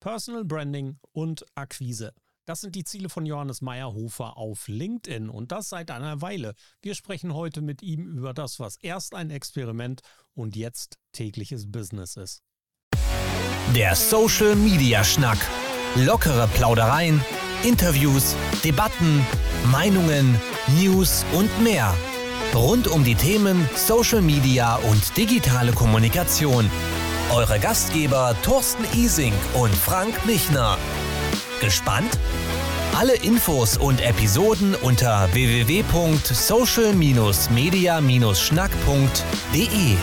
Personal Branding und Akquise. Das sind die Ziele von Johannes Meyerhofer auf LinkedIn und das seit einer Weile. Wir sprechen heute mit ihm über das, was erst ein Experiment und jetzt tägliches Business ist. Der Social Media Schnack. Lockere Plaudereien, Interviews, Debatten, Meinungen, News und mehr. Rund um die Themen Social Media und digitale Kommunikation. Eure Gastgeber Thorsten Ising und Frank Michner. Gespannt? Alle Infos und Episoden unter www.social-media-schnack.de.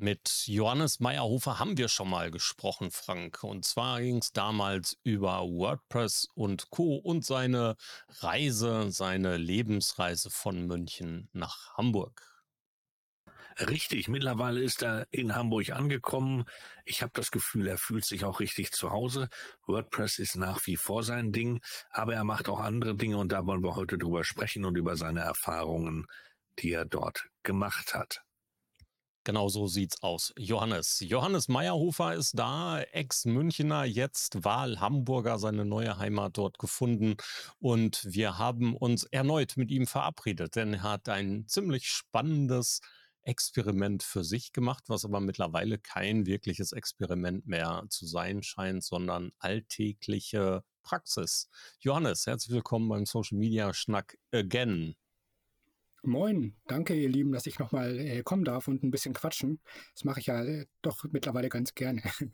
Mit Johannes Meyerhofer haben wir schon mal gesprochen, Frank. Und zwar ging es damals über WordPress und Co. und seine Reise, seine Lebensreise von München nach Hamburg. Richtig, mittlerweile ist er in Hamburg angekommen. Ich habe das Gefühl, er fühlt sich auch richtig zu Hause. WordPress ist nach wie vor sein Ding, aber er macht auch andere Dinge und da wollen wir heute drüber sprechen und über seine Erfahrungen, die er dort gemacht hat. Genau so sieht's aus. Johannes. Johannes Meyerhofer ist da, Ex-Münchner, jetzt Wahl-Hamburger, seine neue Heimat dort gefunden. Und wir haben uns erneut mit ihm verabredet, denn er hat ein ziemlich spannendes Experiment für sich gemacht, was aber mittlerweile kein wirkliches Experiment mehr zu sein scheint, sondern alltägliche Praxis. Johannes, herzlich willkommen beim Social Media Schnack again. Moin, danke ihr Lieben, dass ich nochmal äh, kommen darf und ein bisschen quatschen. Das mache ich ja äh, doch mittlerweile ganz gerne.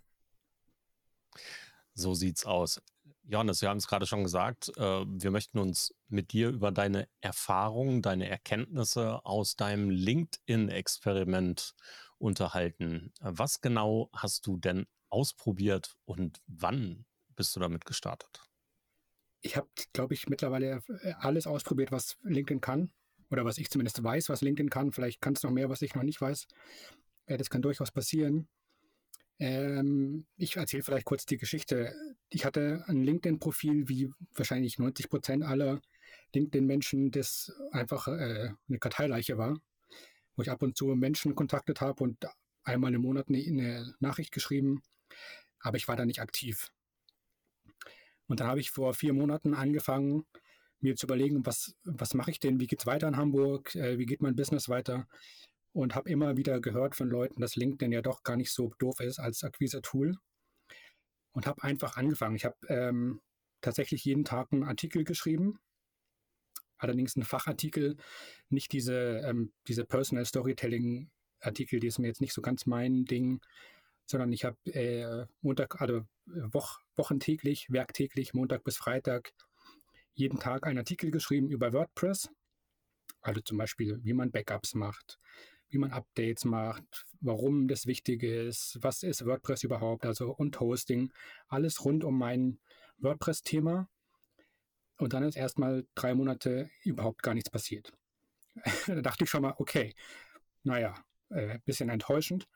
So sieht's aus. Johannes, wir haben es gerade schon gesagt, äh, wir möchten uns mit dir über deine Erfahrungen, deine Erkenntnisse aus deinem LinkedIn-Experiment unterhalten. Was genau hast du denn ausprobiert und wann bist du damit gestartet? Ich habe, glaube ich, mittlerweile äh, alles ausprobiert, was LinkedIn kann oder was ich zumindest weiß, was LinkedIn kann. Vielleicht kann es noch mehr, was ich noch nicht weiß. Äh, das kann durchaus passieren. Ähm, ich erzähle vielleicht kurz die Geschichte. Ich hatte ein LinkedIn-Profil, wie wahrscheinlich 90 Prozent aller LinkedIn-Menschen, das einfach äh, eine Karteileiche war, wo ich ab und zu Menschen kontaktet habe und einmal im Monat eine, eine Nachricht geschrieben, aber ich war da nicht aktiv. Und dann habe ich vor vier Monaten angefangen, mir zu überlegen, was, was mache ich denn, wie geht es weiter in Hamburg, äh, wie geht mein Business weiter? Und habe immer wieder gehört von Leuten, dass LinkedIn ja doch gar nicht so doof ist als Akquise-Tool. Und habe einfach angefangen. Ich habe ähm, tatsächlich jeden Tag einen Artikel geschrieben, allerdings einen Fachartikel, nicht diese, ähm, diese Personal Storytelling Artikel, die ist mir jetzt nicht so ganz mein Ding, sondern ich habe äh, Montag, also äh, Woch, wochentäglich, werktäglich, Montag bis Freitag jeden Tag einen Artikel geschrieben über WordPress. Also zum Beispiel, wie man Backups macht, wie man Updates macht, warum das wichtig ist, was ist WordPress überhaupt, also und Hosting, alles rund um mein WordPress-Thema. Und dann ist erstmal drei Monate überhaupt gar nichts passiert. da dachte ich schon mal, okay, naja, äh, bisschen enttäuschend.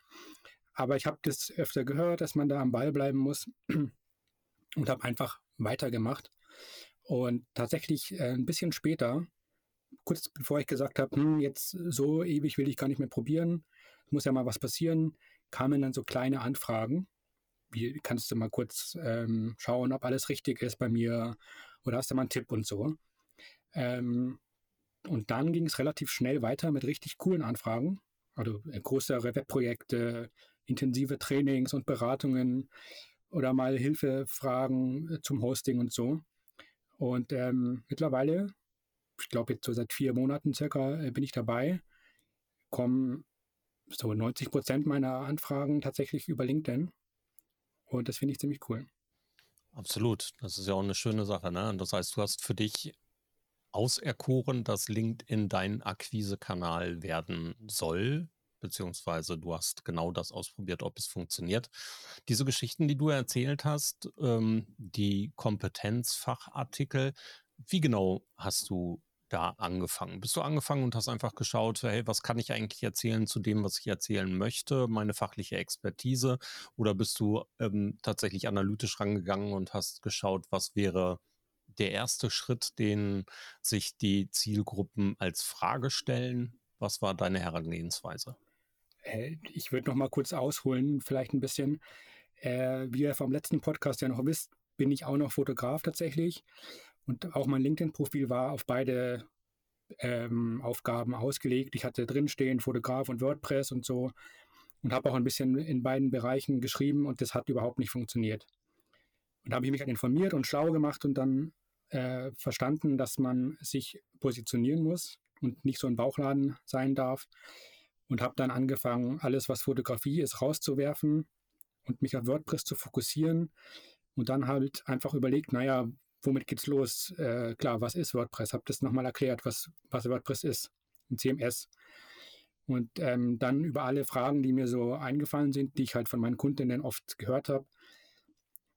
Aber ich habe das öfter gehört, dass man da am Ball bleiben muss und habe einfach weitergemacht. Und tatsächlich äh, ein bisschen später, kurz bevor ich gesagt habe, hm, jetzt so ewig will ich gar nicht mehr probieren, muss ja mal was passieren, kamen dann so kleine Anfragen. Wie kannst du mal kurz ähm, schauen, ob alles richtig ist bei mir oder hast du mal einen Tipp und so. Ähm, und dann ging es relativ schnell weiter mit richtig coolen Anfragen, also äh, größere Webprojekte, intensive Trainings und Beratungen oder mal Hilfefragen äh, zum Hosting und so. Und ähm, mittlerweile, ich glaube jetzt so seit vier Monaten circa, äh, bin ich dabei, kommen so 90 Prozent meiner Anfragen tatsächlich über LinkedIn. Und das finde ich ziemlich cool. Absolut. Das ist ja auch eine schöne Sache. Ne? Das heißt, du hast für dich auserkoren, dass LinkedIn dein Akquisekanal werden soll beziehungsweise du hast genau das ausprobiert, ob es funktioniert. Diese Geschichten, die du erzählt hast, ähm, die Kompetenzfachartikel, wie genau hast du da angefangen? Bist du angefangen und hast einfach geschaut, hey, was kann ich eigentlich erzählen zu dem, was ich erzählen möchte, meine fachliche Expertise? Oder bist du ähm, tatsächlich analytisch rangegangen und hast geschaut, was wäre der erste Schritt, den sich die Zielgruppen als Frage stellen? Was war deine Herangehensweise? Äh, ich würde noch mal kurz ausholen, vielleicht ein bisschen. Äh, wie ihr vom letzten Podcast ja noch wisst, bin ich auch noch Fotograf tatsächlich. Und auch mein LinkedIn-Profil war auf beide ähm, Aufgaben ausgelegt. Ich hatte drinstehen Fotograf und WordPress und so und habe auch ein bisschen in beiden Bereichen geschrieben und das hat überhaupt nicht funktioniert. Und da habe ich mich halt informiert und schlau gemacht und dann äh, verstanden, dass man sich positionieren muss und nicht so ein Bauchladen sein darf. Und habe dann angefangen, alles, was Fotografie ist, rauszuwerfen und mich auf WordPress zu fokussieren. Und dann halt einfach überlegt, naja, womit geht's los? Äh, klar, was ist WordPress? Habe das nochmal erklärt, was, was WordPress ist, ein CMS. Und ähm, dann über alle Fragen, die mir so eingefallen sind, die ich halt von meinen Kundinnen oft gehört habe,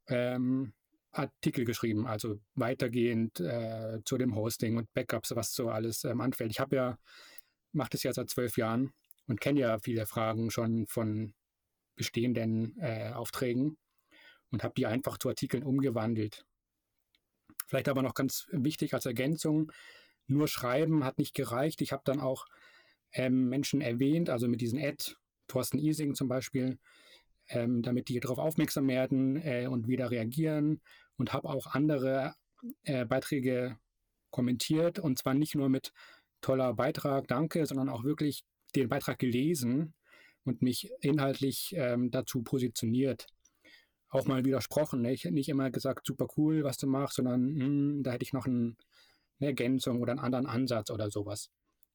ähm, Artikel geschrieben, also weitergehend äh, zu dem Hosting und Backups, was so alles ähm, anfällt. Ich habe ja, mache das ja seit zwölf Jahren und kenne ja viele Fragen schon von bestehenden äh, Aufträgen und habe die einfach zu Artikeln umgewandelt. Vielleicht aber noch ganz wichtig als Ergänzung, nur schreiben hat nicht gereicht. Ich habe dann auch ähm, Menschen erwähnt, also mit diesen Ad, Thorsten Ising zum Beispiel, ähm, damit die darauf aufmerksam werden äh, und wieder reagieren und habe auch andere äh, Beiträge kommentiert und zwar nicht nur mit toller Beitrag, danke, sondern auch wirklich den Beitrag gelesen und mich inhaltlich ähm, dazu positioniert auch mal widersprochen. Ne? Ich hätte nicht immer gesagt, super cool, was du machst, sondern mh, hm, da hätte ich noch ein, eine Ergänzung oder einen anderen Ansatz oder sowas.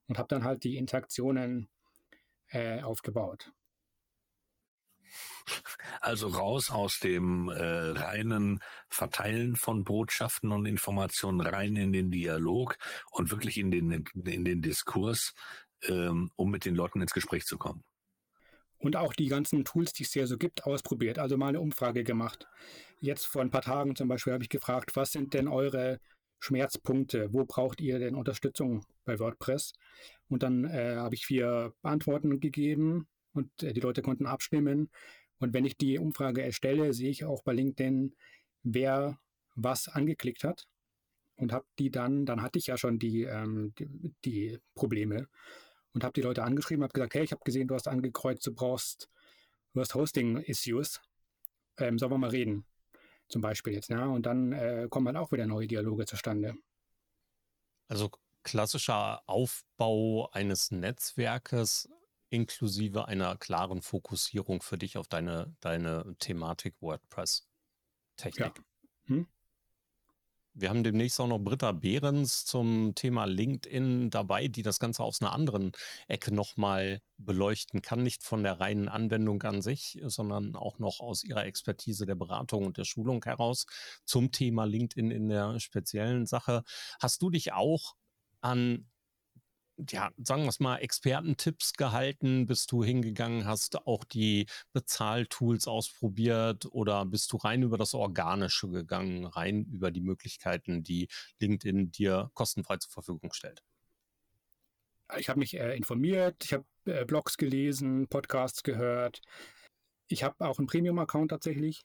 Und habe dann halt die Interaktionen äh, aufgebaut. Also raus aus dem äh, reinen Verteilen von Botschaften und Informationen rein in den Dialog und wirklich in den, in den Diskurs, ähm, um mit den Leuten ins Gespräch zu kommen und auch die ganzen Tools, die es hier so gibt, ausprobiert. Also mal eine Umfrage gemacht. Jetzt vor ein paar Tagen zum Beispiel habe ich gefragt, was sind denn eure Schmerzpunkte? Wo braucht ihr denn Unterstützung bei WordPress? Und dann äh, habe ich vier Antworten gegeben und äh, die Leute konnten abstimmen. Und wenn ich die Umfrage erstelle, sehe ich auch bei LinkedIn, wer was angeklickt hat und habe die dann, dann hatte ich ja schon die, ähm, die, die Probleme und habe die Leute angeschrieben, habe gesagt, hey, ich habe gesehen, du hast angekreuzt, du brauchst, du hast Hosting-Issues. Ähm, sollen wir mal reden? Zum Beispiel jetzt, ja. Und dann äh, kommen halt auch wieder neue Dialoge zustande. Also klassischer Aufbau eines Netzwerkes inklusive einer klaren Fokussierung für dich auf deine, deine Thematik WordPress-Technik. Ja. Hm? Wir haben demnächst auch noch Britta Behrens zum Thema LinkedIn dabei, die das Ganze aus einer anderen Ecke nochmal beleuchten kann. Nicht von der reinen Anwendung an sich, sondern auch noch aus ihrer Expertise der Beratung und der Schulung heraus zum Thema LinkedIn in der speziellen Sache. Hast du dich auch an ja, sagen wir es mal, Expertentipps gehalten? Bist du hingegangen, hast auch die Bezahltools ausprobiert oder bist du rein über das Organische gegangen, rein über die Möglichkeiten, die LinkedIn dir kostenfrei zur Verfügung stellt? Ich habe mich äh, informiert, ich habe äh, Blogs gelesen, Podcasts gehört. Ich habe auch einen Premium-Account tatsächlich.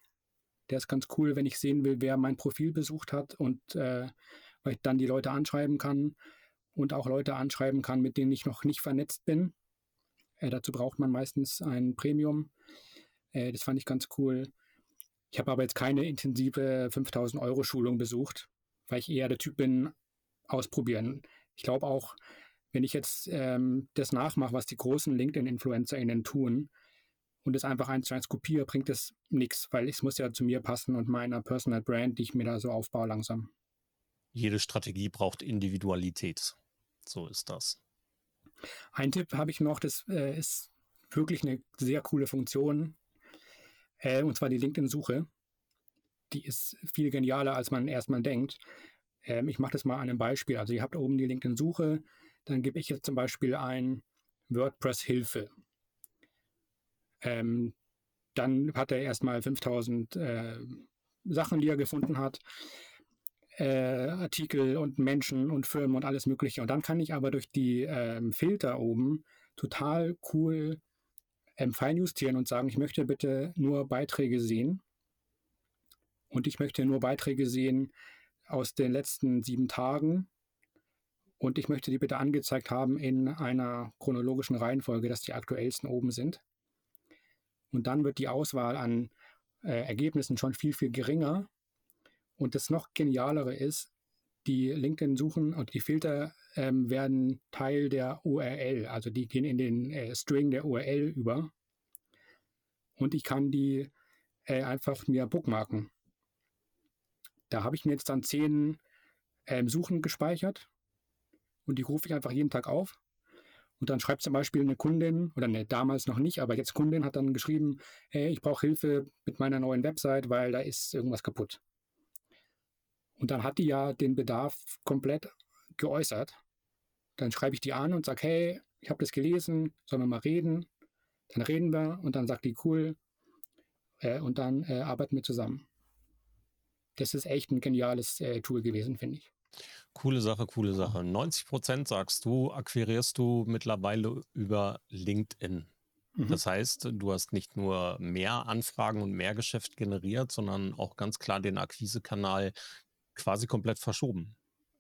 Der ist ganz cool, wenn ich sehen will, wer mein Profil besucht hat und äh, weil ich dann die Leute anschreiben kann und auch Leute anschreiben kann, mit denen ich noch nicht vernetzt bin. Äh, dazu braucht man meistens ein Premium. Äh, das fand ich ganz cool. Ich habe aber jetzt keine intensive 5000 Euro Schulung besucht, weil ich eher der Typ bin, ausprobieren. Ich glaube auch, wenn ich jetzt ähm, das nachmache, was die großen LinkedIn-InfluencerInnen tun und es einfach eins zu eins kopiere, bringt es nichts, weil es muss ja zu mir passen und meiner Personal Brand, die ich mir da so aufbaue langsam. Jede Strategie braucht Individualität. So ist das. Ein Tipp habe ich noch, das äh, ist wirklich eine sehr coole Funktion, äh, und zwar die LinkedIn-Suche. Die ist viel genialer, als man erstmal denkt. Ähm, ich mache das mal an einem Beispiel. Also ihr habt oben die LinkedIn-Suche, dann gebe ich jetzt zum Beispiel ein WordPress-Hilfe. Ähm, dann hat er erstmal 5000 äh, Sachen, die er gefunden hat äh, Artikel und Menschen und Firmen und alles Mögliche. Und dann kann ich aber durch die ähm, Filter oben total cool ähm, feinjustieren und sagen, ich möchte bitte nur Beiträge sehen. Und ich möchte nur Beiträge sehen aus den letzten sieben Tagen Und ich möchte die bitte angezeigt haben in einer chronologischen Reihenfolge, dass die aktuellsten oben sind. Und dann wird die Auswahl an äh, Ergebnissen schon viel, viel geringer. Und das noch genialere ist, die LinkedIn-Suchen und die Filter ähm, werden Teil der URL, also die gehen in den äh, String der URL über. Und ich kann die äh, einfach mir bookmarken. Da habe ich mir jetzt dann zehn ähm, Suchen gespeichert und die rufe ich einfach jeden Tag auf. Und dann schreibt zum Beispiel eine Kundin, oder ne, damals noch nicht, aber jetzt Kundin hat dann geschrieben, hey, ich brauche Hilfe mit meiner neuen Website, weil da ist irgendwas kaputt. Und dann hat die ja den Bedarf komplett geäußert. Dann schreibe ich die an und sage, hey, ich habe das gelesen, sollen wir mal reden? Dann reden wir und dann sagt die, cool, äh, und dann äh, arbeiten wir zusammen. Das ist echt ein geniales äh, Tool gewesen, finde ich. Coole Sache, coole Sache. 90 Prozent sagst du, akquirierst du mittlerweile über LinkedIn. Mhm. Das heißt, du hast nicht nur mehr Anfragen und mehr Geschäft generiert, sondern auch ganz klar den Akquisekanal quasi komplett verschoben.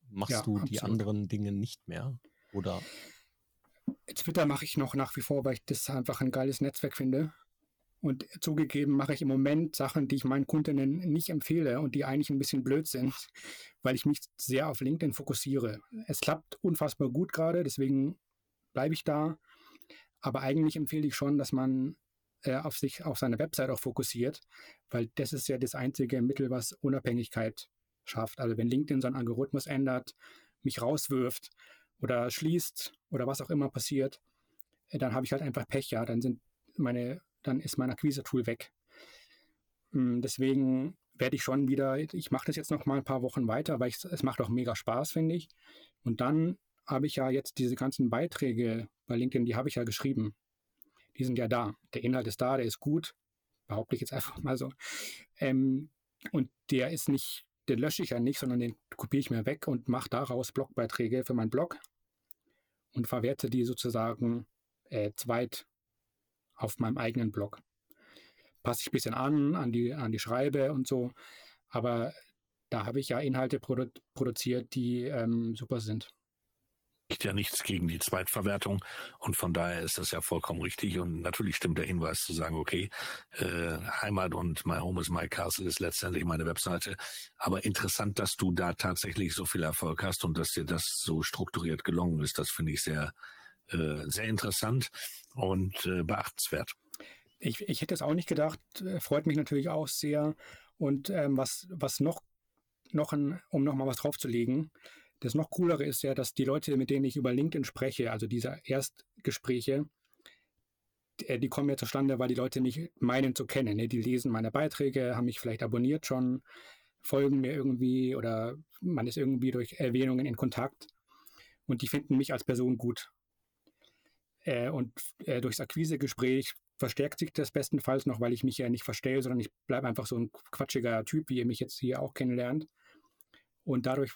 Machst ja, du absolut. die anderen Dinge nicht mehr? Oder? Twitter mache ich noch nach wie vor, weil ich das einfach ein geiles Netzwerk finde. Und zugegeben mache ich im Moment Sachen, die ich meinen Kundinnen nicht empfehle und die eigentlich ein bisschen blöd sind, weil ich mich sehr auf LinkedIn fokussiere. Es klappt unfassbar gut gerade, deswegen bleibe ich da. Aber eigentlich empfehle ich schon, dass man äh, auf sich, auf seine Website auch fokussiert, weil das ist ja das einzige Mittel, was Unabhängigkeit schafft. Also wenn LinkedIn seinen Algorithmus ändert, mich rauswirft oder schließt oder was auch immer passiert, äh, dann habe ich halt einfach Pech, ja. Dann sind meine dann ist mein Akquise-Tool weg. Hm, deswegen werde ich schon wieder, ich mache das jetzt noch mal ein paar Wochen weiter, weil ich, es macht auch mega Spaß, finde ich. Und dann habe ich ja jetzt diese ganzen Beiträge bei LinkedIn, die habe ich ja geschrieben. Die sind ja da. Der Inhalt ist da, der ist gut. Behaupte ich jetzt einfach mal so. Ähm, und der ist nicht, den lösche ich ja nicht, sondern den kopiere ich mir weg und mache daraus Blogbeiträge für meinen Blog und verwerte die sozusagen äh, zweit auf meinem eigenen Blog. Passe ich ein bisschen an, an die, an die Schreibe und so, aber da habe ich ja Inhalte produ produziert, die ähm, super sind ja nichts gegen die Zweitverwertung. Und von daher ist das ja vollkommen richtig. Und natürlich stimmt der Hinweis zu sagen, okay, äh, Heimat und My Home is My Castle ist letztendlich meine Webseite, aber interessant, dass du da tatsächlich so viel Erfolg hast und dass dir das so strukturiert gelungen ist, das finde ich sehr, äh, sehr interessant und äh, beachtenswert. Ich, ich hätte es auch nicht gedacht, äh, freut mich natürlich auch sehr. Und ähm, was, was noch, noch ein, um nochmal was draufzulegen, das noch coolere ist ja, dass die Leute, mit denen ich über LinkedIn spreche, also diese Erstgespräche, äh, die kommen ja zustande, weil die Leute mich meinen zu kennen. Ne? Die lesen meine Beiträge, haben mich vielleicht abonniert schon, folgen mir irgendwie oder man ist irgendwie durch Erwähnungen in Kontakt und die finden mich als Person gut. Äh, und äh, durchs Akquisegespräch verstärkt sich das bestenfalls noch, weil ich mich ja nicht verstelle, sondern ich bleibe einfach so ein quatschiger Typ, wie ihr mich jetzt hier auch kennenlernt. Und dadurch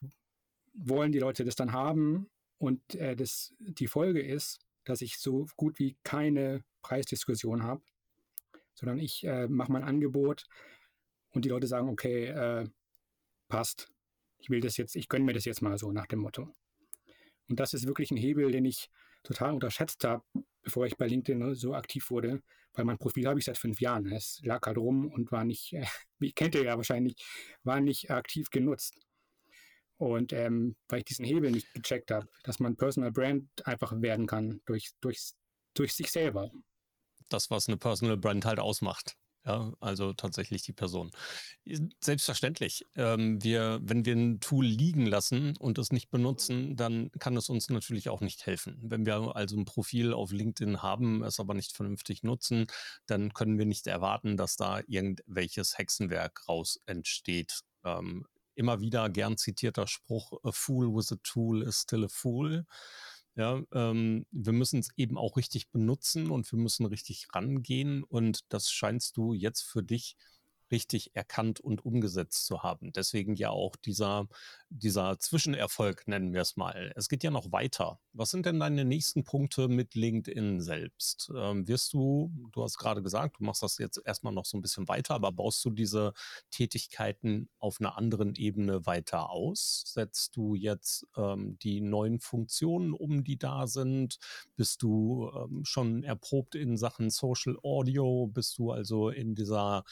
wollen die Leute das dann haben. Und äh, das, die Folge ist, dass ich so gut wie keine Preisdiskussion habe, sondern ich äh, mache mein Angebot und die Leute sagen, okay, äh, passt. Ich will das jetzt, ich gönne mir das jetzt mal so nach dem Motto. Und das ist wirklich ein Hebel, den ich total unterschätzt habe, bevor ich bei LinkedIn ne, so aktiv wurde, weil mein Profil habe ich seit fünf Jahren. Es lag halt rum und war nicht, äh, wie kennt ihr ja wahrscheinlich, war nicht aktiv genutzt. Und ähm, weil ich diesen Hebel nicht gecheckt habe, dass man Personal Brand einfach werden kann durch, durch, durch sich selber. Das, was eine Personal Brand halt ausmacht. Ja, also tatsächlich die Person. Selbstverständlich. Ähm, wir, wenn wir ein Tool liegen lassen und es nicht benutzen, dann kann es uns natürlich auch nicht helfen. Wenn wir also ein Profil auf LinkedIn haben, es aber nicht vernünftig nutzen, dann können wir nicht erwarten, dass da irgendwelches Hexenwerk raus entsteht. Ähm, immer wieder gern zitierter Spruch, a fool with a tool is still a fool. Ja, ähm, wir müssen es eben auch richtig benutzen und wir müssen richtig rangehen und das scheinst du jetzt für dich richtig erkannt und umgesetzt zu haben. Deswegen ja auch dieser, dieser Zwischenerfolg, nennen wir es mal. Es geht ja noch weiter. Was sind denn deine nächsten Punkte mit LinkedIn selbst? Ähm, wirst du, du hast gerade gesagt, du machst das jetzt erstmal noch so ein bisschen weiter, aber baust du diese Tätigkeiten auf einer anderen Ebene weiter aus? Setzt du jetzt ähm, die neuen Funktionen um, die da sind? Bist du ähm, schon erprobt in Sachen Social Audio? Bist du also in dieser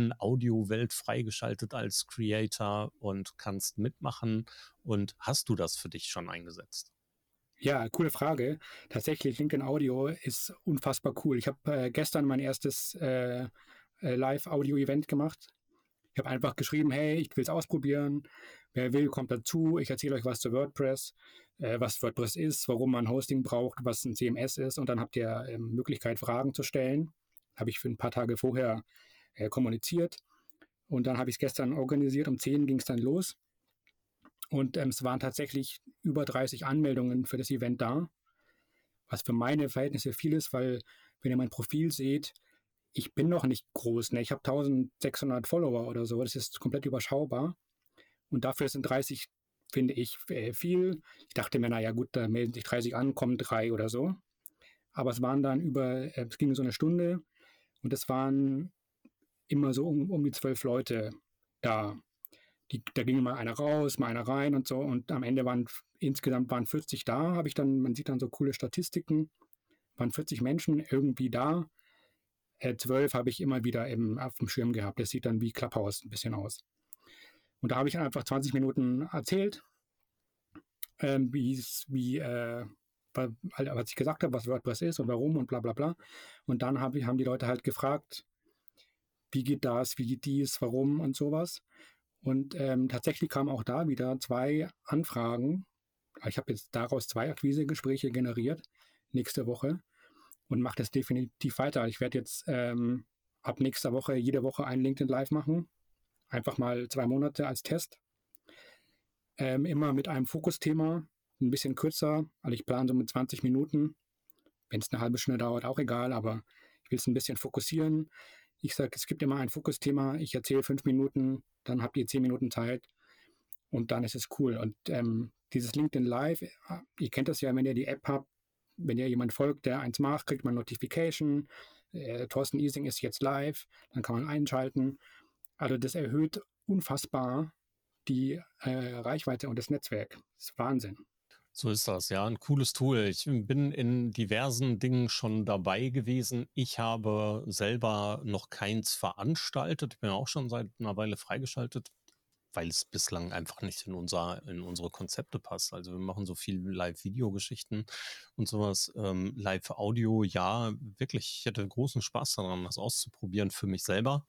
LinkedIn-Audio-Welt freigeschaltet als Creator und kannst mitmachen? Und hast du das für dich schon eingesetzt? Ja, coole Frage. Tatsächlich, LinkedIn Audio ist unfassbar cool. Ich habe äh, gestern mein erstes äh, äh, Live-Audio-Event gemacht. Ich habe einfach geschrieben, hey, ich will es ausprobieren. Wer will, kommt dazu. Ich erzähle euch was zu WordPress, äh, was WordPress ist, warum man Hosting braucht, was ein CMS ist. Und dann habt ihr äh, Möglichkeit, Fragen zu stellen. Habe ich für ein paar Tage vorher äh, kommuniziert. Und dann habe ich es gestern organisiert. Um 10 ging es dann los. Und ähm, es waren tatsächlich über 30 Anmeldungen für das Event da, was für meine Verhältnisse viel ist, weil wenn ihr mein Profil seht, ich bin noch nicht groß. Ne? Ich habe 1600 Follower oder so. Das ist komplett überschaubar. Und dafür sind 30, finde ich, äh, viel. Ich dachte mir, naja, gut, da melden sich 30 an, kommen drei oder so. Aber es waren dann über, äh, es ging so eine Stunde und es waren immer so um, um die zwölf Leute da. Die, da ging mal einer raus, mal einer rein und so. Und am Ende waren insgesamt waren 40 da, habe ich dann, man sieht dann so coole Statistiken, waren 40 Menschen irgendwie da. Äh, zwölf habe ich immer wieder im, auf dem Schirm gehabt. Das sieht dann wie Clubhouse ein bisschen aus. Und da habe ich einfach 20 Minuten erzählt, ähm, wie, äh, was ich gesagt habe, was WordPress ist und warum und bla bla bla. Und dann hab, haben die Leute halt gefragt, wie geht das, wie geht dies, warum und sowas. Und ähm, tatsächlich kamen auch da wieder zwei Anfragen. Ich habe jetzt daraus zwei Akquisegespräche generiert nächste Woche und mache das definitiv weiter. Ich werde jetzt ähm, ab nächster Woche jede Woche ein LinkedIn Live machen. Einfach mal zwei Monate als Test. Ähm, immer mit einem Fokusthema, ein bisschen kürzer. Also ich plane so mit 20 Minuten. Wenn es eine halbe Stunde dauert, auch egal, aber ich will es ein bisschen fokussieren. Ich sage, es gibt immer ein Fokusthema. Ich erzähle fünf Minuten, dann habt ihr zehn Minuten Zeit und dann ist es cool. Und ähm, dieses LinkedIn Live, äh, ihr kennt das ja, wenn ihr die App habt, wenn ihr jemand folgt, der eins macht, kriegt man Notification. Äh, Thorsten Ising ist jetzt live, dann kann man einschalten. Also das erhöht unfassbar die äh, Reichweite und das Netzwerk. Das ist Wahnsinn. So ist das, ja. Ein cooles Tool. Ich bin in diversen Dingen schon dabei gewesen. Ich habe selber noch keins veranstaltet. Ich bin auch schon seit einer Weile freigeschaltet, weil es bislang einfach nicht in, unser, in unsere Konzepte passt. Also wir machen so viel Live-Video-Geschichten und sowas. Ähm, Live-Audio, ja, wirklich. Ich hätte großen Spaß daran, das auszuprobieren für mich selber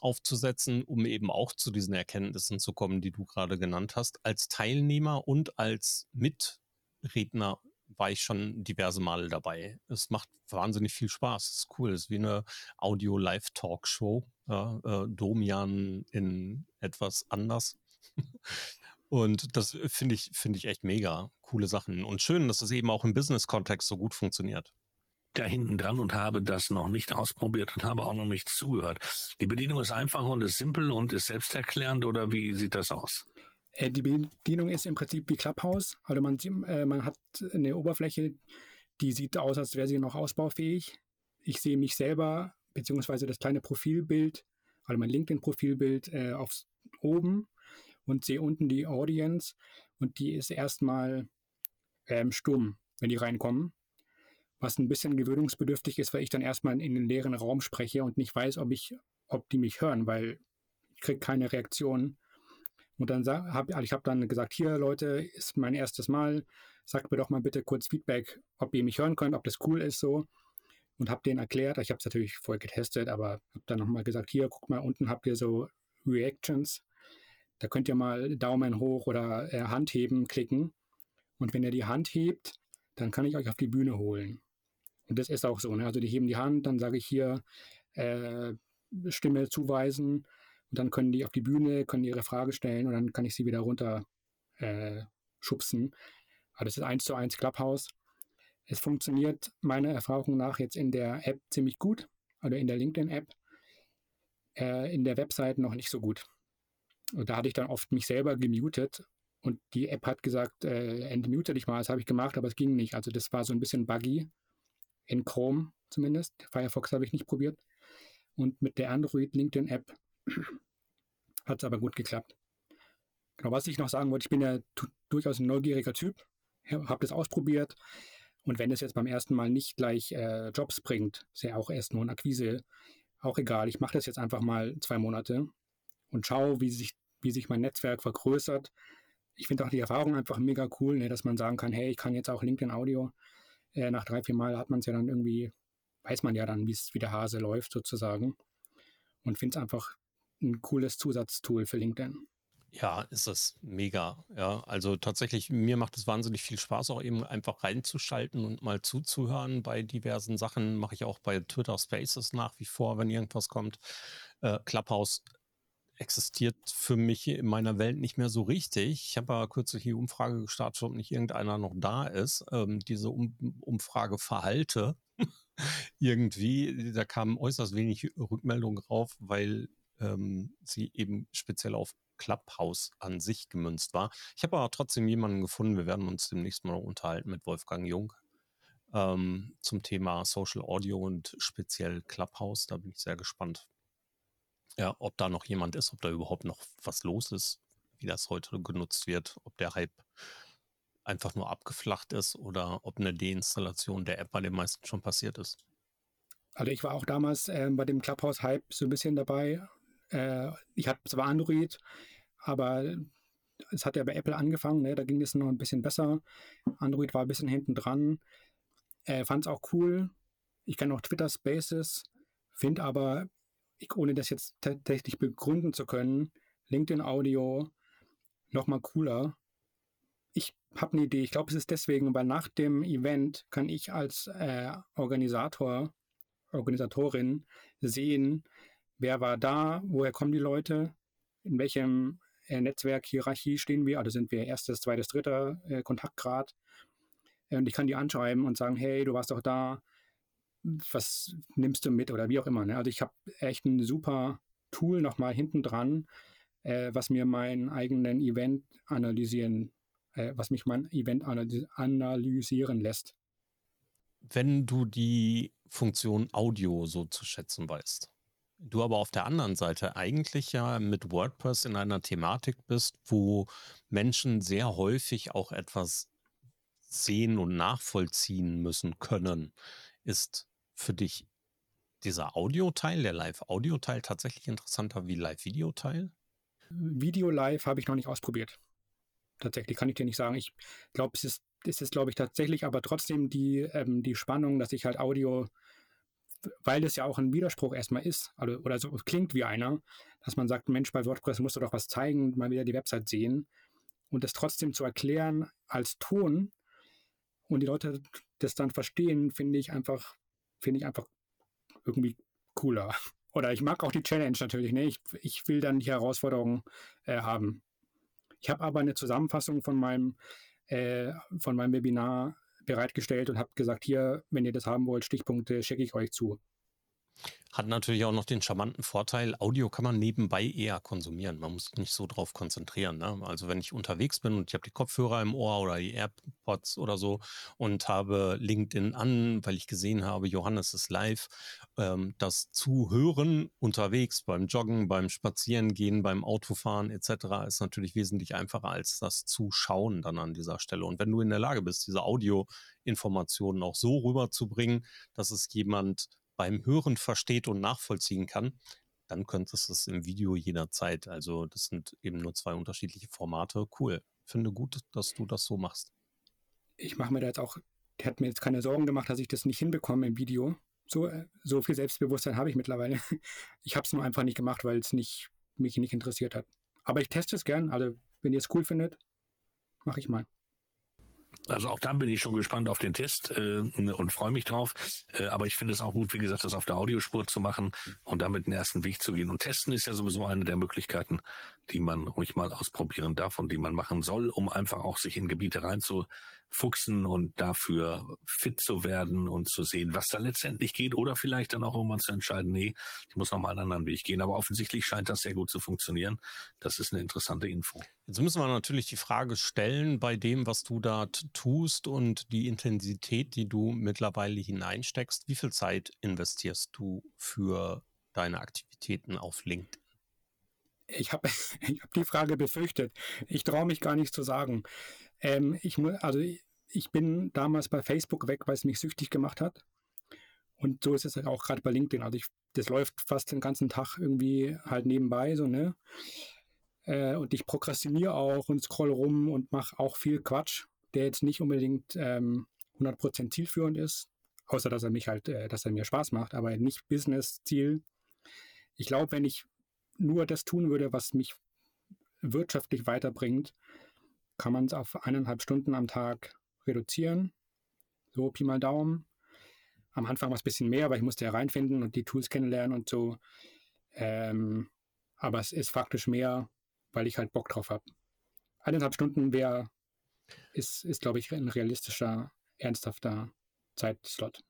aufzusetzen, um eben auch zu diesen Erkenntnissen zu kommen, die du gerade genannt hast. Als Teilnehmer und als Mitredner war ich schon diverse Male dabei. Es macht wahnsinnig viel Spaß. Es ist cool. Es ist wie eine Audio-Live-Talk-Show. Ja, äh, Domian in etwas anders. Und das finde ich, finde ich echt mega coole Sachen. Und schön, dass es eben auch im Business-Kontext so gut funktioniert da hinten dran und habe das noch nicht ausprobiert und habe auch noch nicht zugehört. Die Bedienung ist einfach und ist simpel und ist selbsterklärend oder wie sieht das aus? Äh, die Bedienung ist im Prinzip wie Clubhouse. Also man, äh, man hat eine Oberfläche, die sieht aus, als wäre sie noch ausbaufähig. Ich sehe mich selber, beziehungsweise das kleine Profilbild, also mein LinkedIn-Profilbild äh, aufs oben und sehe unten die Audience und die ist erstmal ähm, stumm, wenn die reinkommen was ein bisschen gewöhnungsbedürftig ist, weil ich dann erstmal in den leeren Raum spreche und nicht weiß, ob ich, ob die mich hören, weil ich kriege keine Reaktion. Und dann habe also ich habe dann gesagt, hier Leute, ist mein erstes Mal, sagt mir doch mal bitte kurz Feedback, ob ihr mich hören könnt, ob das cool ist so. Und habe denen erklärt, ich habe es natürlich vorher getestet, aber habe dann nochmal gesagt, hier, guck mal, unten habt ihr so Reactions. Da könnt ihr mal Daumen hoch oder äh, Hand heben klicken. Und wenn ihr die Hand hebt, dann kann ich euch auf die Bühne holen. Und das ist auch so. Ne? Also die heben die Hand, dann sage ich hier äh, Stimme zuweisen und dann können die auf die Bühne, können ihre Frage stellen und dann kann ich sie wieder runter äh, schubsen. Aber das ist eins zu eins Clubhouse. Es funktioniert meiner Erfahrung nach jetzt in der App ziemlich gut, also in der LinkedIn-App. äh, in der Website noch nicht so gut. Und da hatte ich dann oft mich selber gemutet und die App hat gesagt, äh, entmute dich mal. Das habe ich gemacht, aber es ging nicht. Also das war so ein bisschen buggy. In Chrome zumindest. Firefox habe ich nicht probiert. Und mit der Android LinkedIn App hat es aber gut geklappt. Genau, was ich noch sagen wollte, ich bin ja durchaus ein neugieriger Typ, habe das ausprobiert. Und wenn es jetzt beim ersten Mal nicht gleich äh, Jobs bringt, ist ja auch erst nur eine Akquise, auch egal. Ich mache das jetzt einfach mal zwei Monate und schaue, wie sich, wie sich mein Netzwerk vergrößert. Ich finde auch die Erfahrung einfach mega cool, ne, dass man sagen kann, hey, ich kann jetzt auch LinkedIn Audio. Äh, nach drei, vier Mal hat man es ja dann irgendwie, weiß man ja dann, wie der Hase läuft sozusagen. Und finde es einfach ein cooles Zusatztool für LinkedIn. Ja, ist es mega. Ja, also tatsächlich, mir macht es wahnsinnig viel Spaß, auch eben einfach reinzuschalten und mal zuzuhören bei diversen Sachen. Mache ich auch bei Twitter Spaces nach wie vor, wenn irgendwas kommt. Äh, Clubhouse existiert für mich in meiner Welt nicht mehr so richtig. Ich habe aber kürzlich die Umfrage gestartet, ob nicht irgendeiner noch da ist. Ähm, diese um Umfrage verhalte irgendwie, da kam äußerst wenig Rückmeldung drauf, weil ähm, sie eben speziell auf Clubhouse an sich gemünzt war. Ich habe aber trotzdem jemanden gefunden. Wir werden uns demnächst mal unterhalten mit Wolfgang Jung ähm, zum Thema Social Audio und speziell Clubhouse. Da bin ich sehr gespannt. Ja, ob da noch jemand ist, ob da überhaupt noch was los ist, wie das heute genutzt wird, ob der Hype einfach nur abgeflacht ist oder ob eine Deinstallation der App bei den meisten schon passiert ist. Also ich war auch damals äh, bei dem Clubhouse-Hype so ein bisschen dabei, äh, ich hatte zwar Android, aber es hat ja bei Apple angefangen, ne? da ging es noch ein bisschen besser. Android war ein bisschen hinten dran. Äh, Fand es auch cool. Ich kenne auch Twitter Spaces, finde aber, ich, ohne das jetzt tatsächlich begründen zu können, LinkedIn Audio nochmal cooler. Ich habe eine Idee. Ich glaube, es ist deswegen, weil nach dem Event kann ich als äh, Organisator, Organisatorin sehen, wer war da, woher kommen die Leute, in welchem äh, Netzwerk, Hierarchie stehen wir, also sind wir erstes, zweites, dritter äh, Kontaktgrad. Und ich kann die anschreiben und sagen, hey, du warst doch da, was nimmst du mit oder wie auch immer. Ne? Also ich habe echt ein super Tool nochmal hinten dran, äh, was mir mein eigenen Event analysieren, äh, was mich mein Event analysieren lässt. Wenn du die Funktion Audio so zu schätzen weißt, Du aber auf der anderen Seite eigentlich ja mit WordPress in einer Thematik bist, wo Menschen sehr häufig auch etwas sehen und nachvollziehen müssen können. Ist für dich dieser Audioteil, der Live-Audio-Teil tatsächlich interessanter wie Live-Video-Teil? Video live habe ich noch nicht ausprobiert. Tatsächlich kann ich dir nicht sagen. Ich glaube, es ist, es ist, glaube ich, tatsächlich aber trotzdem die, ähm, die Spannung, dass ich halt Audio weil das ja auch ein Widerspruch erstmal ist, also, oder so klingt wie einer, dass man sagt, Mensch, bei WordPress musst du doch was zeigen, mal wieder die Website sehen und das trotzdem zu erklären als Ton und die Leute das dann verstehen, finde ich einfach, finde ich einfach irgendwie cooler. Oder ich mag auch die Challenge natürlich, ne? Ich, ich will dann die Herausforderung äh, haben. Ich habe aber eine Zusammenfassung von meinem, äh, von meinem Webinar bereitgestellt und habe gesagt, hier, wenn ihr das haben wollt, Stichpunkte schicke ich euch zu. Hat natürlich auch noch den charmanten Vorteil, Audio kann man nebenbei eher konsumieren. Man muss nicht so drauf konzentrieren. Ne? Also wenn ich unterwegs bin und ich habe die Kopfhörer im Ohr oder die AirPods oder so und habe LinkedIn an, weil ich gesehen habe, Johannes ist live, ähm, das Zuhören unterwegs beim Joggen, beim Spazierengehen, beim Autofahren etc. ist natürlich wesentlich einfacher als das Zuschauen dann an dieser Stelle. Und wenn du in der Lage bist, diese Audioinformationen auch so rüberzubringen, dass es jemand beim Hören versteht und nachvollziehen kann, dann könntest du es im Video jederzeit. Also das sind eben nur zwei unterschiedliche Formate. Cool. Finde gut, dass du das so machst. Ich mache mir da jetzt auch, der mir jetzt keine Sorgen gemacht, dass ich das nicht hinbekomme im Video. So, äh, so viel Selbstbewusstsein habe ich mittlerweile. Ich habe es nur einfach nicht gemacht, weil es nicht, mich nicht interessiert hat. Aber ich teste es gern. Also, wenn ihr es cool findet, mache ich mal. Also auch da bin ich schon gespannt auf den Test äh, und freue mich drauf. Äh, aber ich finde es auch gut, wie gesagt, das auf der Audiospur zu machen und damit den ersten Weg zu gehen. Und testen ist ja sowieso eine der Möglichkeiten, die man ruhig mal ausprobieren darf und die man machen soll, um einfach auch sich in Gebiete reinzu, fuchsen und dafür fit zu werden und zu sehen, was da letztendlich geht oder vielleicht dann auch irgendwann zu entscheiden, nee, ich muss nochmal einen anderen Weg gehen. Aber offensichtlich scheint das sehr gut zu funktionieren. Das ist eine interessante Info. Jetzt müssen wir natürlich die Frage stellen, bei dem, was du da tust und die Intensität, die du mittlerweile hineinsteckst, wie viel Zeit investierst du für deine Aktivitäten auf LinkedIn? Ich habe ich hab die Frage befürchtet. Ich traue mich gar nicht zu sagen. Ähm, ich, also ich bin damals bei Facebook weg, weil es mich süchtig gemacht hat. Und so ist es auch gerade bei LinkedIn. Also ich, das läuft fast den ganzen Tag irgendwie halt nebenbei, so, ne? Äh, und ich prokrastiniere auch und scroll rum und mache auch viel Quatsch, der jetzt nicht unbedingt ähm, 100% zielführend ist. Außer, dass er mich halt, äh, dass er mir Spaß macht, aber nicht Business-Ziel. Ich glaube, wenn ich nur das tun würde, was mich wirtschaftlich weiterbringt, kann man es auf eineinhalb Stunden am Tag reduzieren. So Pi mal Daumen. Am Anfang war es ein bisschen mehr, aber ich musste ja reinfinden und die Tools kennenlernen und so. Ähm, aber es ist faktisch mehr, weil ich halt Bock drauf habe. Eineinhalb Stunden wäre, ist, ist glaube ich, ein realistischer, ernsthafter Zeitslot.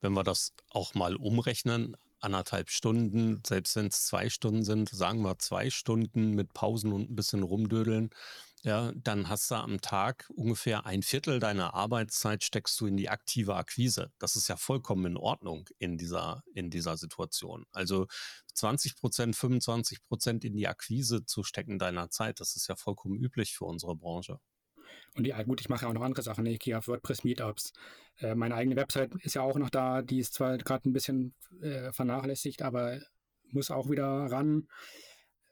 Wenn wir das auch mal umrechnen, anderthalb Stunden, selbst wenn es zwei Stunden sind, sagen wir zwei Stunden mit Pausen und ein bisschen rumdödeln, ja, dann hast du am Tag ungefähr ein Viertel deiner Arbeitszeit steckst du in die aktive Akquise. Das ist ja vollkommen in Ordnung in dieser, in dieser Situation. Also 20 Prozent, 25 Prozent in die Akquise zu stecken deiner Zeit, das ist ja vollkommen üblich für unsere Branche. Und ja, gut, ich mache ja auch noch andere Sachen. Ich gehe auf WordPress Meetups. Äh, meine eigene Website ist ja auch noch da. Die ist zwar gerade ein bisschen äh, vernachlässigt, aber muss auch wieder ran.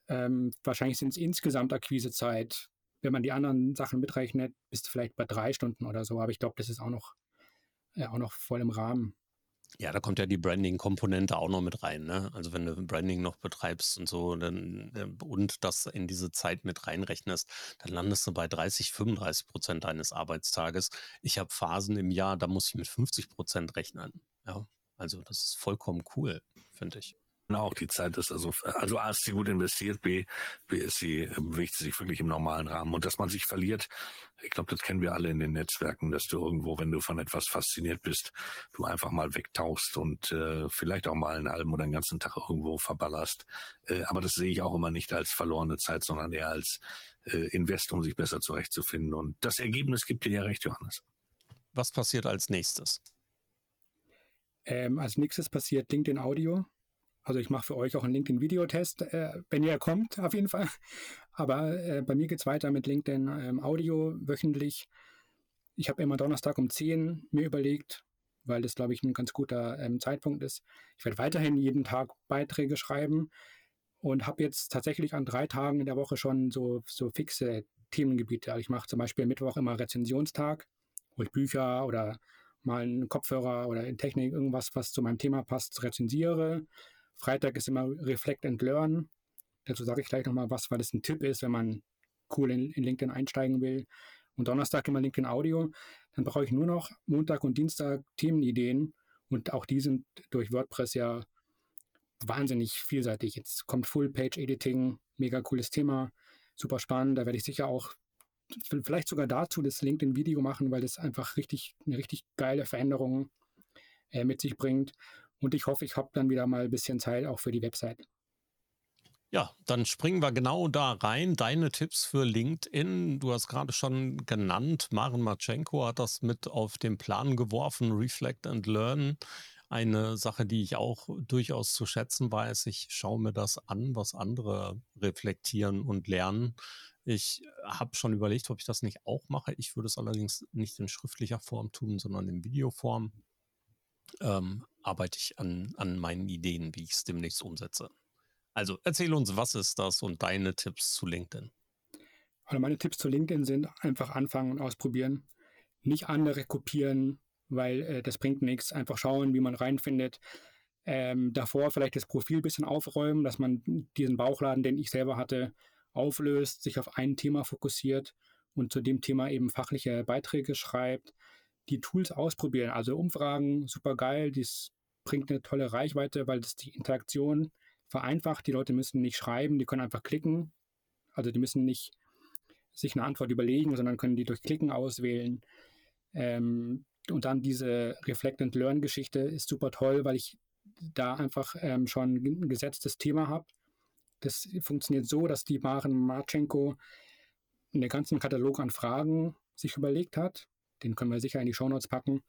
Ähm, wahrscheinlich sind es insgesamt Akquisezeit wenn man die anderen Sachen mitrechnet, bist du vielleicht bei drei Stunden oder so. Aber ich glaube, das ist auch noch, äh, auch noch voll im Rahmen. Ja, da kommt ja die Branding-Komponente auch noch mit rein. Ne? Also wenn du Branding noch betreibst und so dann, äh, und das in diese Zeit mit reinrechnest, dann landest du bei 30, 35 Prozent deines Arbeitstages. Ich habe Phasen im Jahr, da muss ich mit 50 Prozent rechnen. Ja, also das ist vollkommen cool, finde ich auch die Zeit ist also, also A ist sie gut investiert, B, B ist sie, bewegt sie sich wirklich im normalen Rahmen. Und dass man sich verliert, ich glaube, das kennen wir alle in den Netzwerken, dass du irgendwo, wenn du von etwas fasziniert bist, du einfach mal wegtauchst und äh, vielleicht auch mal einen halben oder einen ganzen Tag irgendwo verballerst. Äh, aber das sehe ich auch immer nicht als verlorene Zeit, sondern eher als äh, Invest, um sich besser zurechtzufinden. Und das Ergebnis gibt dir ja recht, Johannes. Was passiert als nächstes? Ähm, als nächstes passiert LinkedIn Audio. Also ich mache für euch auch einen LinkedIn-Videotest, äh, wenn ihr kommt, auf jeden Fall. Aber äh, bei mir geht es weiter mit LinkedIn ähm, Audio wöchentlich. Ich habe immer Donnerstag um 10 mir überlegt, weil das, glaube ich, ein ganz guter ähm, Zeitpunkt ist. Ich werde weiterhin jeden Tag Beiträge schreiben und habe jetzt tatsächlich an drei Tagen in der Woche schon so, so fixe Themengebiete. Also ich mache zum Beispiel Mittwoch immer Rezensionstag, wo ich Bücher oder mal einen Kopfhörer oder in Technik irgendwas, was zu meinem Thema passt, rezensiere. Freitag ist immer Reflect and Learn. Dazu sage ich gleich nochmal was, weil das ein Tipp ist, wenn man cool in, in LinkedIn einsteigen will. Und Donnerstag immer LinkedIn Audio. Dann brauche ich nur noch Montag und Dienstag Themenideen. Und auch die sind durch WordPress ja wahnsinnig vielseitig. Jetzt kommt Full-Page-Editing, mega cooles Thema, super spannend. Da werde ich sicher auch vielleicht sogar dazu das LinkedIn-Video machen, weil das einfach richtig eine richtig geile Veränderung äh, mit sich bringt. Und ich hoffe, ich habe dann wieder mal ein bisschen Zeit auch für die Website. Ja, dann springen wir genau da rein. Deine Tipps für LinkedIn. Du hast gerade schon genannt, Maren Matschenko hat das mit auf den Plan geworfen, Reflect and Learn. Eine Sache, die ich auch durchaus zu schätzen weiß. Ich schaue mir das an, was andere reflektieren und lernen. Ich habe schon überlegt, ob ich das nicht auch mache. Ich würde es allerdings nicht in schriftlicher Form tun, sondern in Videoform ähm, arbeite ich an, an meinen Ideen, wie ich es demnächst umsetze. Also erzähl uns, was ist das und deine Tipps zu LinkedIn? Also meine Tipps zu LinkedIn sind einfach anfangen und ausprobieren. Nicht andere kopieren, weil äh, das bringt nichts. Einfach schauen, wie man reinfindet. Ähm, davor vielleicht das Profil ein bisschen aufräumen, dass man diesen Bauchladen, den ich selber hatte, auflöst, sich auf ein Thema fokussiert und zu dem Thema eben fachliche Beiträge schreibt die Tools ausprobieren. Also Umfragen, super geil, dies bringt eine tolle Reichweite, weil das die Interaktion vereinfacht. Die Leute müssen nicht schreiben, die können einfach klicken. Also die müssen nicht sich eine Antwort überlegen, sondern können die durch Klicken auswählen. Ähm, und dann diese Reflect and Learn Geschichte ist super toll, weil ich da einfach ähm, schon ein gesetztes Thema habe. Das funktioniert so, dass die Maren Marchenko einen ganzen Katalog an Fragen sich überlegt hat. Den können wir sicher in die Shownotes packen,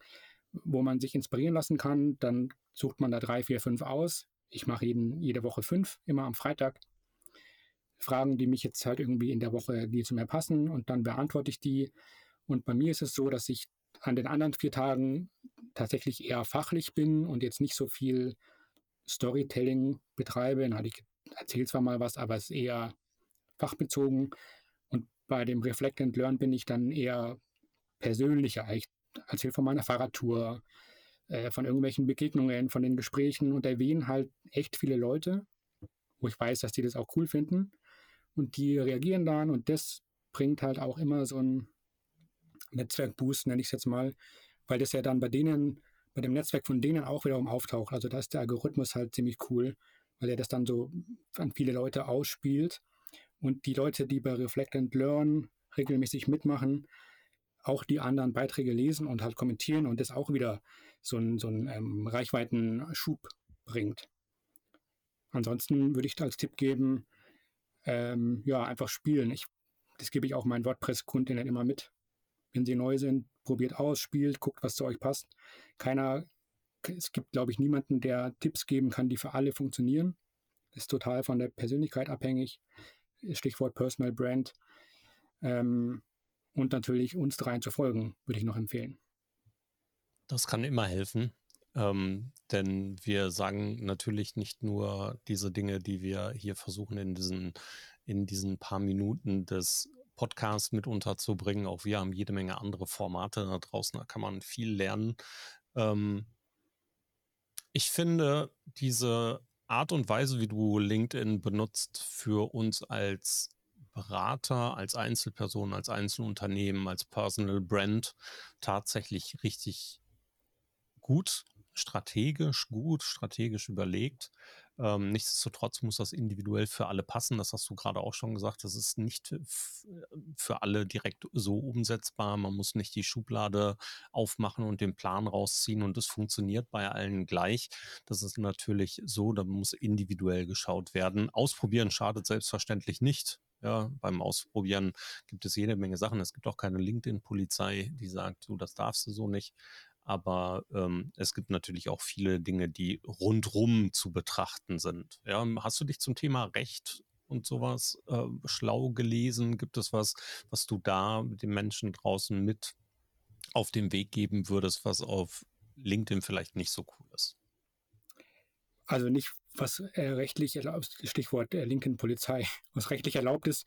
wo man sich inspirieren lassen kann. Dann sucht man da drei, vier, fünf aus. Ich mache jeden, jede Woche fünf, immer am Freitag. Fragen, die mich jetzt halt irgendwie in der Woche, die zu mir passen und dann beantworte ich die. Und bei mir ist es so, dass ich an den anderen vier Tagen tatsächlich eher fachlich bin und jetzt nicht so viel Storytelling betreibe. Dann ich erzähle zwar mal was, aber es ist eher fachbezogen. Und bei dem Reflect and Learn bin ich dann eher persönlicher. Ich erzähle von meiner Fahrradtour, äh, von irgendwelchen Begegnungen, von den Gesprächen und erwähne halt echt viele Leute, wo ich weiß, dass die das auch cool finden. Und die reagieren dann und das bringt halt auch immer so ein Netzwerkboost, nenne ich es jetzt mal, weil das ja dann bei denen, bei dem Netzwerk von denen auch wiederum auftaucht. Also da ist der Algorithmus halt ziemlich cool, weil er das dann so an viele Leute ausspielt. Und die Leute, die bei Reflect and Learn regelmäßig mitmachen, auch die anderen Beiträge lesen und halt kommentieren und das auch wieder so einen, so einen ähm, Reichweiten-Schub bringt. Ansonsten würde ich als Tipp geben, ähm, ja, einfach spielen. Ich, das gebe ich auch meinen WordPress-Kundinnen immer mit. Wenn sie neu sind, probiert aus, spielt, guckt, was zu euch passt. Keiner, es gibt, glaube ich, niemanden, der Tipps geben kann, die für alle funktionieren. Das ist total von der Persönlichkeit abhängig. Stichwort Personal Brand. Ähm, und natürlich uns dreien zu folgen, würde ich noch empfehlen. Das kann immer helfen. Ähm, denn wir sagen natürlich nicht nur diese Dinge, die wir hier versuchen in diesen, in diesen paar Minuten des Podcasts mit unterzubringen. Auch wir haben jede Menge andere Formate da draußen, da kann man viel lernen. Ähm, ich finde diese Art und Weise, wie du LinkedIn benutzt, für uns als Berater, als Einzelperson, als Einzelunternehmen, als Personal Brand tatsächlich richtig gut strategisch gut, strategisch überlegt. Ähm, nichtsdestotrotz muss das individuell für alle passen. Das hast du gerade auch schon gesagt. Das ist nicht für alle direkt so umsetzbar. Man muss nicht die Schublade aufmachen und den Plan rausziehen und es funktioniert bei allen gleich. Das ist natürlich so, da muss individuell geschaut werden. Ausprobieren schadet selbstverständlich nicht. Ja, beim Ausprobieren gibt es jede Menge Sachen. Es gibt auch keine LinkedIn-Polizei, die sagt, du, das darfst du so nicht aber ähm, es gibt natürlich auch viele Dinge, die rundrum zu betrachten sind. Ja, hast du dich zum Thema Recht und sowas äh, schlau gelesen? Gibt es was, was du da den Menschen draußen mit auf den Weg geben würdest, was auf LinkedIn vielleicht nicht so cool ist? Also nicht, was äh, rechtlich erlaubt, Stichwort äh, LinkedIn Polizei, was rechtlich erlaubt ist,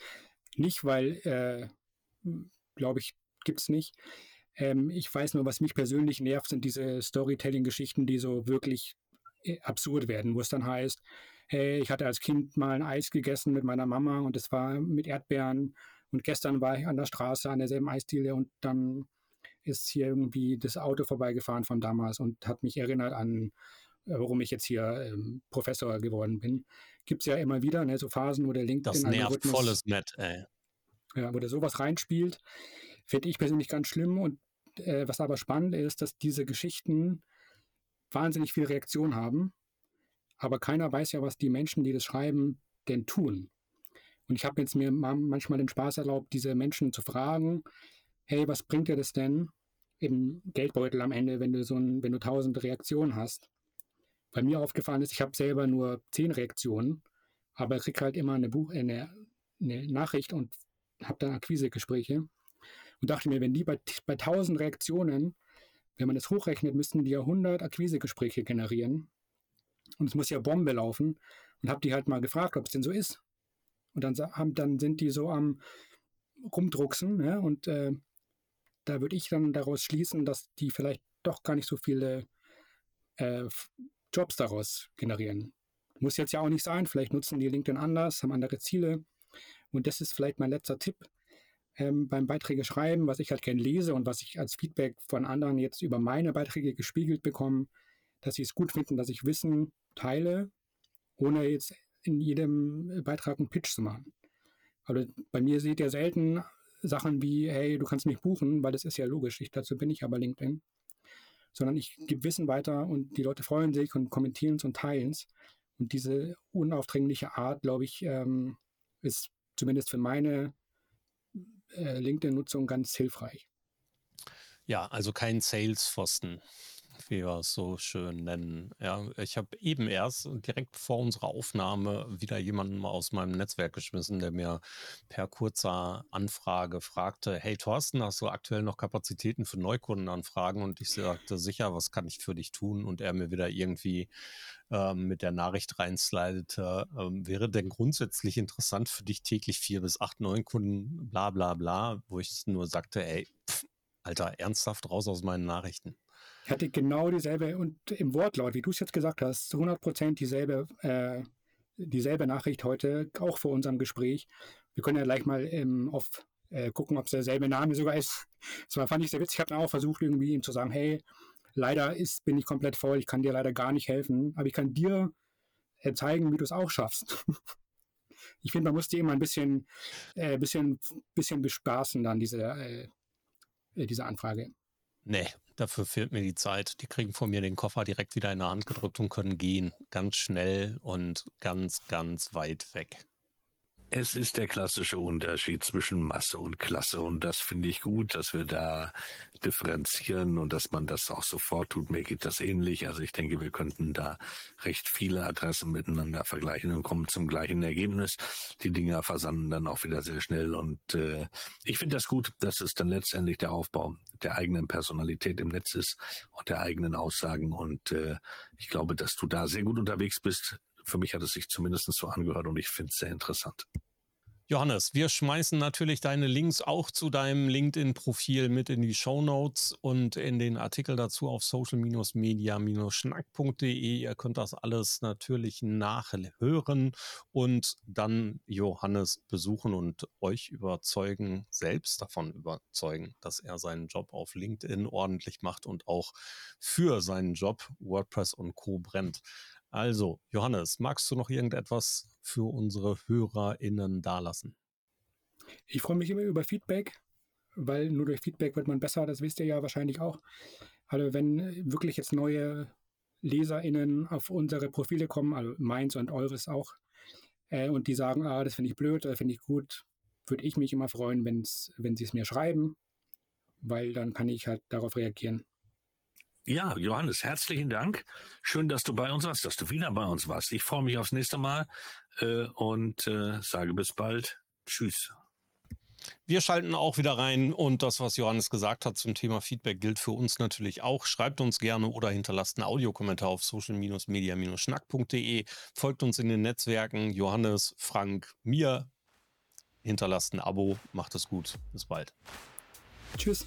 nicht, weil, äh, glaube ich, gibt es nicht. Ähm, ich weiß nur, was mich persönlich nervt, sind diese Storytelling-Geschichten, die so wirklich äh, absurd werden, wo es dann heißt, hey, ich hatte als Kind mal ein Eis gegessen mit meiner Mama und es war mit Erdbeeren und gestern war ich an der Straße an derselben Eisdiele und dann ist hier irgendwie das Auto vorbeigefahren von damals und hat mich erinnert an, warum ich jetzt hier ähm, Professor geworden bin. Gibt es ja immer wieder, ne, so Phasen, wo der LinkedIn Das nervt volles Met, ey. Ja, wo der sowas reinspielt. Finde ich persönlich ganz schlimm. Und äh, was aber spannend ist, dass diese Geschichten wahnsinnig viel Reaktion haben. Aber keiner weiß ja, was die Menschen, die das schreiben, denn tun. Und ich habe jetzt mir manchmal den Spaß erlaubt, diese Menschen zu fragen, hey, was bringt dir das denn im Geldbeutel am Ende, wenn du so ein, wenn du tausend Reaktionen hast? Bei mir aufgefallen ist, ich habe selber nur zehn Reaktionen, aber kriege halt immer eine, Buch, eine, eine Nachricht und habe dann Akquisegespräche und dachte mir, wenn die bei, bei 1000 Reaktionen, wenn man das hochrechnet, müssten die ja 100 Akquisegespräche generieren. Und es muss ja Bombe laufen. Und habe die halt mal gefragt, ob es denn so ist. Und dann, haben, dann sind die so am rumdrucksen. Ne? Und äh, da würde ich dann daraus schließen, dass die vielleicht doch gar nicht so viele äh, Jobs daraus generieren. Muss jetzt ja auch nicht sein. Vielleicht nutzen die LinkedIn anders, haben andere Ziele. Und das ist vielleicht mein letzter Tipp ähm, beim Beiträge schreiben, was ich halt gerne lese und was ich als Feedback von anderen jetzt über meine Beiträge gespiegelt bekomme, dass sie es gut finden, dass ich Wissen teile, ohne jetzt in jedem Beitrag einen Pitch zu machen. Also bei mir seht ihr selten Sachen wie, hey, du kannst mich buchen, weil das ist ja logisch, ich, dazu bin ich aber LinkedIn. Sondern ich gebe Wissen weiter und die Leute freuen sich und kommentieren es und teilen es. Und diese unaufdringliche Art, glaube ich, ähm, ist zumindest für meine äh, LinkedIn-Nutzung ganz hilfreich. Ja, also kein Sales-Pfosten wie wir es so schön nennen. Ja, ich habe eben erst direkt vor unserer Aufnahme wieder jemanden aus meinem Netzwerk geschmissen, der mir per kurzer Anfrage fragte, hey Thorsten, hast du aktuell noch Kapazitäten für Neukundenanfragen? Und ich sagte, sicher, was kann ich für dich tun? Und er mir wieder irgendwie ähm, mit der Nachricht reinslidete, ähm, wäre denn grundsätzlich interessant für dich täglich vier bis acht Neukunden, bla bla bla, wo ich nur sagte, ey, pff, Alter, ernsthaft raus aus meinen Nachrichten. Ich hatte genau dieselbe und im Wortlaut, wie du es jetzt gesagt hast, zu 100 Prozent dieselbe, äh, dieselbe Nachricht heute, auch vor unserem Gespräch. Wir können ja gleich mal ähm, auf äh, gucken, ob es derselbe Name sogar ist. Das fand ich sehr witzig. Ich habe dann auch versucht, irgendwie ihm zu sagen, hey, leider ist, bin ich komplett voll, ich kann dir leider gar nicht helfen, aber ich kann dir äh, zeigen, wie du es auch schaffst. ich finde, man muss die immer ein bisschen, äh, bisschen, bisschen bespaßen, dann diese, äh, äh diese Anfrage. Nee, dafür fehlt mir die Zeit. Die kriegen von mir den Koffer direkt wieder in der Hand gedrückt und können gehen. Ganz schnell und ganz, ganz weit weg. Es ist der klassische Unterschied zwischen Masse und Klasse und das finde ich gut, dass wir da differenzieren und dass man das auch sofort tut. Mir geht das ähnlich. Also ich denke, wir könnten da recht viele Adressen miteinander vergleichen und kommen zum gleichen Ergebnis. Die Dinger versanden dann auch wieder sehr schnell und äh, ich finde das gut, dass es dann letztendlich der Aufbau der eigenen Personalität im Netz ist und der eigenen Aussagen und äh, ich glaube, dass du da sehr gut unterwegs bist für mich hat es sich zumindest so angehört und ich finde es sehr interessant. Johannes, wir schmeißen natürlich deine Links auch zu deinem LinkedIn-Profil mit in die Show Notes und in den Artikel dazu auf social-media-schnack.de. Ihr könnt das alles natürlich nachhören und dann Johannes besuchen und euch überzeugen, selbst davon überzeugen, dass er seinen Job auf LinkedIn ordentlich macht und auch für seinen Job WordPress und Co. brennt. Also, Johannes, magst du noch irgendetwas für unsere HörerInnen dalassen? Ich freue mich immer über Feedback, weil nur durch Feedback wird man besser, das wisst ihr ja wahrscheinlich auch. Also wenn wirklich jetzt neue LeserInnen auf unsere Profile kommen, also meins und eures auch, äh, und die sagen, ah, das finde ich blöd oder finde ich gut, würde ich mich immer freuen, wenn's, wenn sie es mir schreiben, weil dann kann ich halt darauf reagieren. Ja, Johannes, herzlichen Dank. Schön, dass du bei uns warst, dass du wieder bei uns warst. Ich freue mich aufs nächste Mal äh, und äh, sage bis bald. Tschüss. Wir schalten auch wieder rein und das, was Johannes gesagt hat zum Thema Feedback, gilt für uns natürlich auch. Schreibt uns gerne oder hinterlasst einen Audiokommentar auf social-media-schnack.de. Folgt uns in den Netzwerken. Johannes, Frank, mir. Hinterlasst ein Abo. Macht es gut. Bis bald. Tschüss.